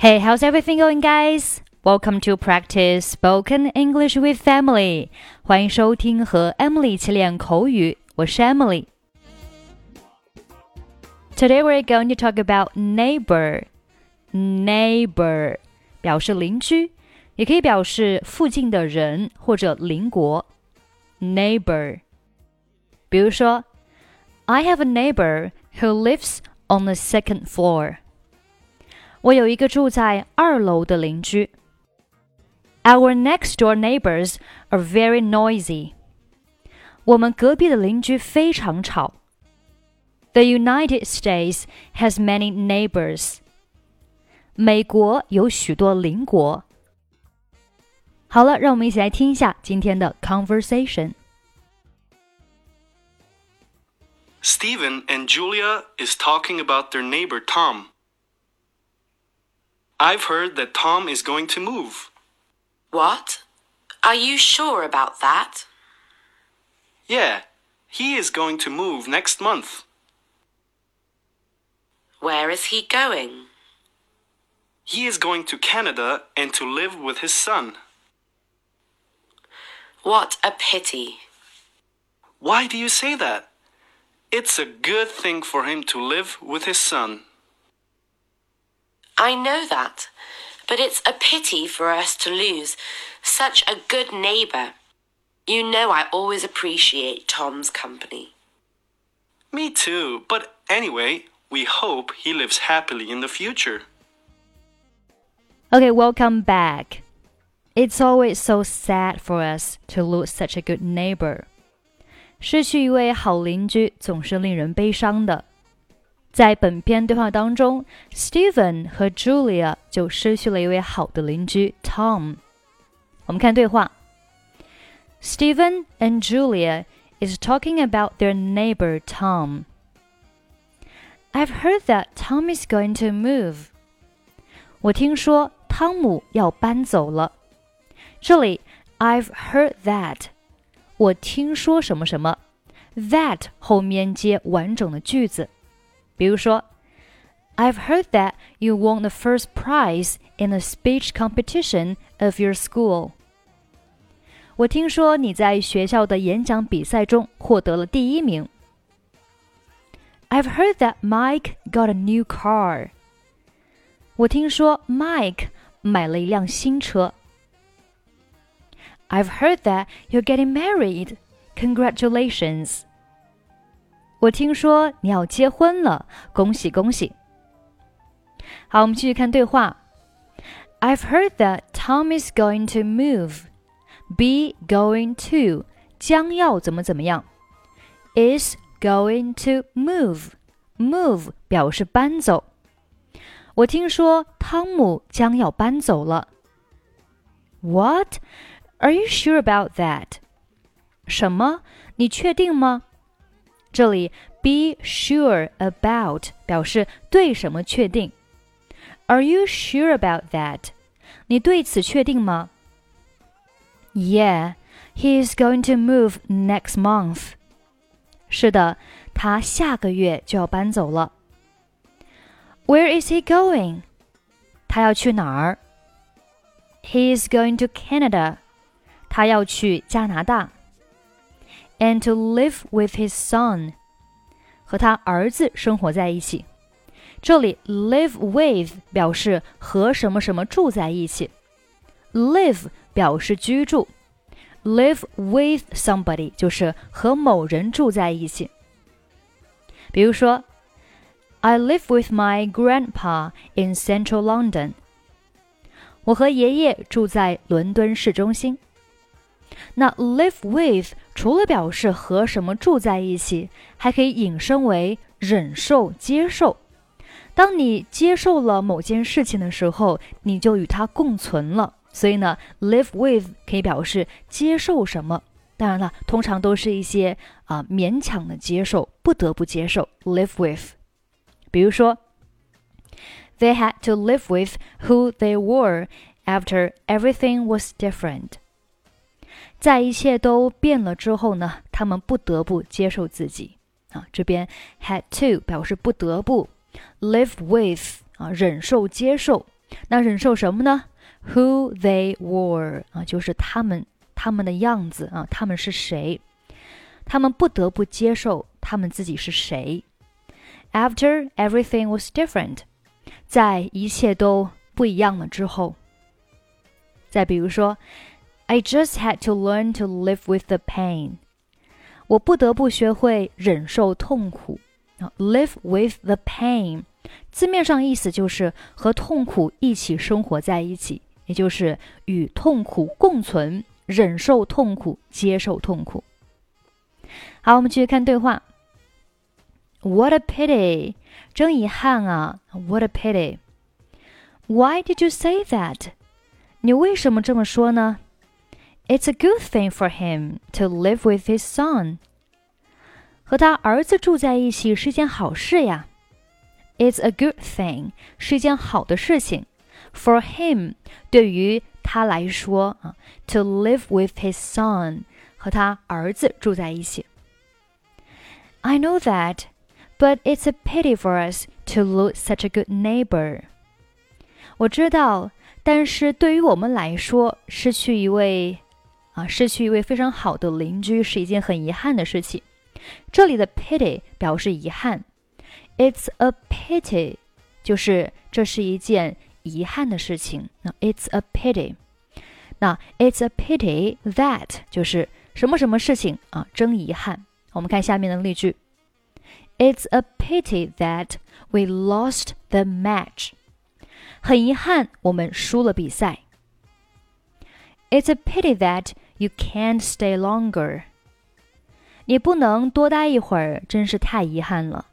Hey, how's everything going, guys? Welcome to practice spoken English with Emily. 欢迎收听和 Emily 一起练口语，我是 Emily。Today we're going to talk about neighbor. Neighbor 表示邻居，也可以表示附近的人或者邻国。Neighbor，比如说，I have a neighbor who lives on the second floor. 我有一个住在二楼的邻居。Our next door neighbors are very noisy. 我们隔壁的邻居非常吵。The United States has many neighbors. 美国有许多邻国。好了，让我们一起来听一下今天的 conversation。Steven and Julia is talking about their neighbor Tom. I've heard that Tom is going to move. What? Are you sure about that? Yeah, he is going to move next month. Where is he going? He is going to Canada and to live with his son. What a pity. Why do you say that? It's a good thing for him to live with his son. I know that, but it's a pity for us to lose such a good neighbor. You know I always appreciate Tom's company. Me too, but anyway, we hope he lives happily in the future. Okay, welcome back. It's always so sad for us to lose such a good neighbor. 失去一位好邻居总是令人悲伤的。 在本篇对话当中，Steven 和 Julia 就失去了一位好的邻居 Tom。我们看对话：Steven and Julia is talking about their neighbor Tom. I've heard that Tom is going to move. 我听说汤姆要搬走了。这里 I've heard that，我听说什么什么，that 后面接完整的句子。 比如说，I've heard that you won the first prize in the speech competition of your school。我听说你在学校的演讲比赛中获得了第一名。I've heard that Mike got a new car。我听说 Mike 买了一辆新车。I've heard that you're getting married. Congratulations. 我听说你要结婚了，恭喜恭喜。好，我们继续看对话。I've heard that Tom is going to move. Be going to 将要怎么怎么样，is going to move. Move 表示搬走。我听说汤姆将要搬走了。What? Are you sure about that? 什么？你确定吗？这里 be sure about 表示对什么确定。Are you sure about that? 你对此确定吗？Yeah, he is going to move next month. 是的，他下个月就要搬走了。Where is he going? 他要去哪儿？He is going to Canada. 他要去加拿大。 And to live with his son，和他儿子生活在一起。这里 live with 表示和什么什么住在一起，live 表示居住，live with somebody 就是和某人住在一起。比如说，I live with my grandpa in central London。我和爷爷住在伦敦市中心。那 live with 除了表示和什么住在一起，还可以引申为忍受、接受。当你接受了某件事情的时候，你就与它共存了。所以呢，live with 可以表示接受什么。当然了，通常都是一些啊勉强的接受，不得不接受。live with，比如说，They had to live with who they were after everything was different。在一切都变了之后呢，他们不得不接受自己啊。这边 had to 表示不得不，live with 啊，忍受接受那忍受什么呢？Who they were 啊，就是他们他们的样子啊，他们是谁？他们不得不接受他们自己是谁。After everything was different，在一切都不一样了之后。再比如说，I just had to learn to live with the pain。我不得不学会忍受痛苦。啊，live with the pain，字面上意思就是和痛苦一起生活在一起，也就是与痛苦共存，忍受痛苦，接受痛苦。好，我们继续看对话。What a pity！真遗憾啊！What a pity！Why did you say that？你为什么这么说呢 ？It's a good thing for him to live with his son。和他儿子住在一起是件好事呀。It's a good thing，是一件好的事情。For him，对于他来说啊，to live with his son，和他儿子住在一起。I know that, but it's a pity for us to lose such a good neighbor。我知道，但是对于我们来说，失去一位 啊，失去一位非常好的邻居是一件很遗憾的事情。这里的 pity 表示遗憾，It's a pity，就是这是一件遗憾的事情。那 It's a pity，那 It's a pity that 就是什么什么事情啊，真遗憾。我们看下面的例句：It's a pity that we lost the match。很遗憾，我们输了比赛。It's a pity that you can't stay longer。你不能多待一会儿，真是太遗憾了。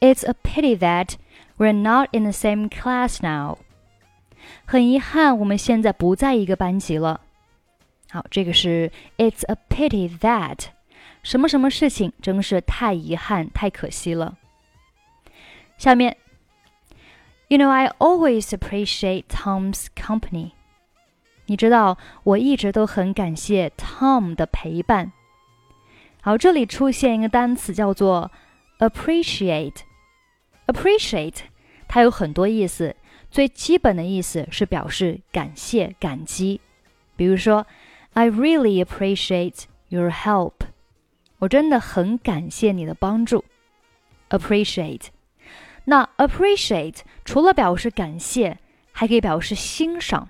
It's a pity that we're not in the same class now。很遗憾，我们现在不在一个班级了。好，这个是 It's a pity that 什么什么事情，真是太遗憾，太可惜了。下面，You know I always appreciate Tom's company。 你知道，我一直都很感谢 Tom 的陪伴。好，这里出现一个单词叫做 appreciate。appreciate 它有很多意思，最基本的意思是表示感谢、感激。比如说，I really appreciate your help。我真的很感谢你的帮助。appreciate。那 appreciate 除了表示感谢，还可以表示欣赏。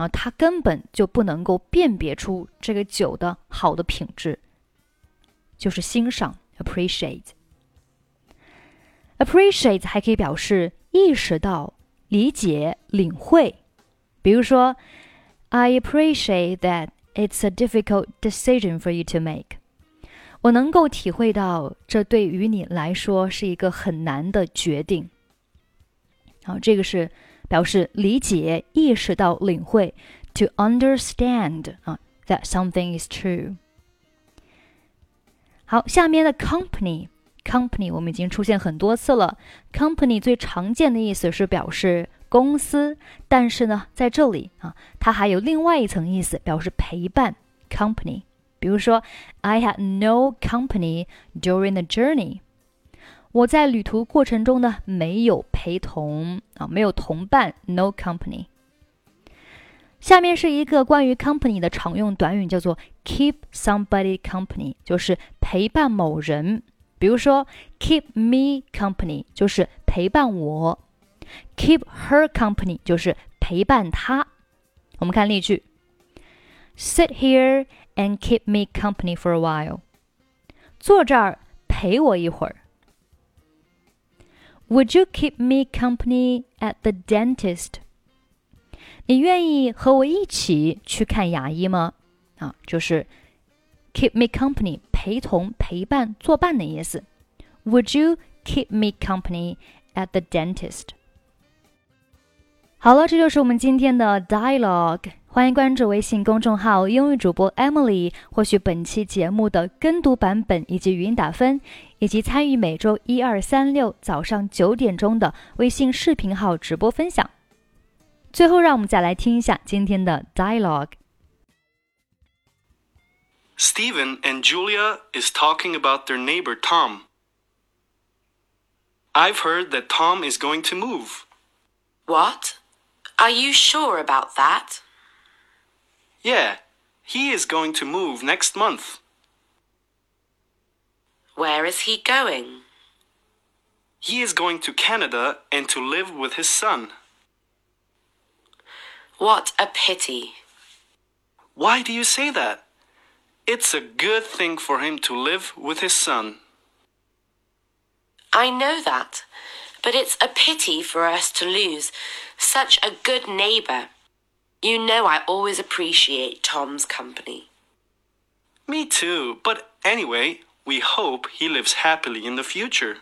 然后他根本就不能够辨别出这个酒的好的品质，就是欣赏 appreciate。appreciate 还可以表示意识到、理解、领会。比如说，I appreciate that it's a difficult decision for you to make。我能够体会到这对于你来说是一个很难的决定。好，这个是。表示理解、意识到、领会，to understand 啊，that something is true。好，下面的 company，company 我们已经出现很多次了。company 最常见的意思是表示公司，但是呢，在这里啊，它还有另外一层意思，表示陪伴。company，比如说，I had no company during the journey。我在旅途过程中呢，没有陪同啊，没有同伴，no company。下面是一个关于 company 的常用短语，叫做 keep somebody company，就是陪伴某人。比如说，keep me company 就是陪伴我，keep her company 就是陪伴她。我们看例句：Sit here and keep me company for a while。坐这儿陪我一会儿。Would you keep me company at the dentist？你愿意和我一起去看牙医吗？啊，就是 keep me company，陪同、陪伴、作伴的意思。Would you keep me company at the dentist. 好了，这就是我们今天的 dialogue。 欢迎关注微信公众号“英语主播 Emily”，获取本期节目的跟读版本以及语音打分，以及参与每周一、二、三、六早上九点钟的微信视频号直播分享。最后，让我们再来听一下今天的 dialogue。Steven and Julia is talking about their neighbor Tom. I've heard that Tom is going to move. What? Are you sure about that? Yeah, he is going to move next month. Where is he going? He is going to Canada and to live with his son. What a pity. Why do you say that? It's a good thing for him to live with his son. I know that, but it's a pity for us to lose such a good neighbor. You know I always appreciate Tom's company. Me too, but anyway, we hope he lives happily in the future.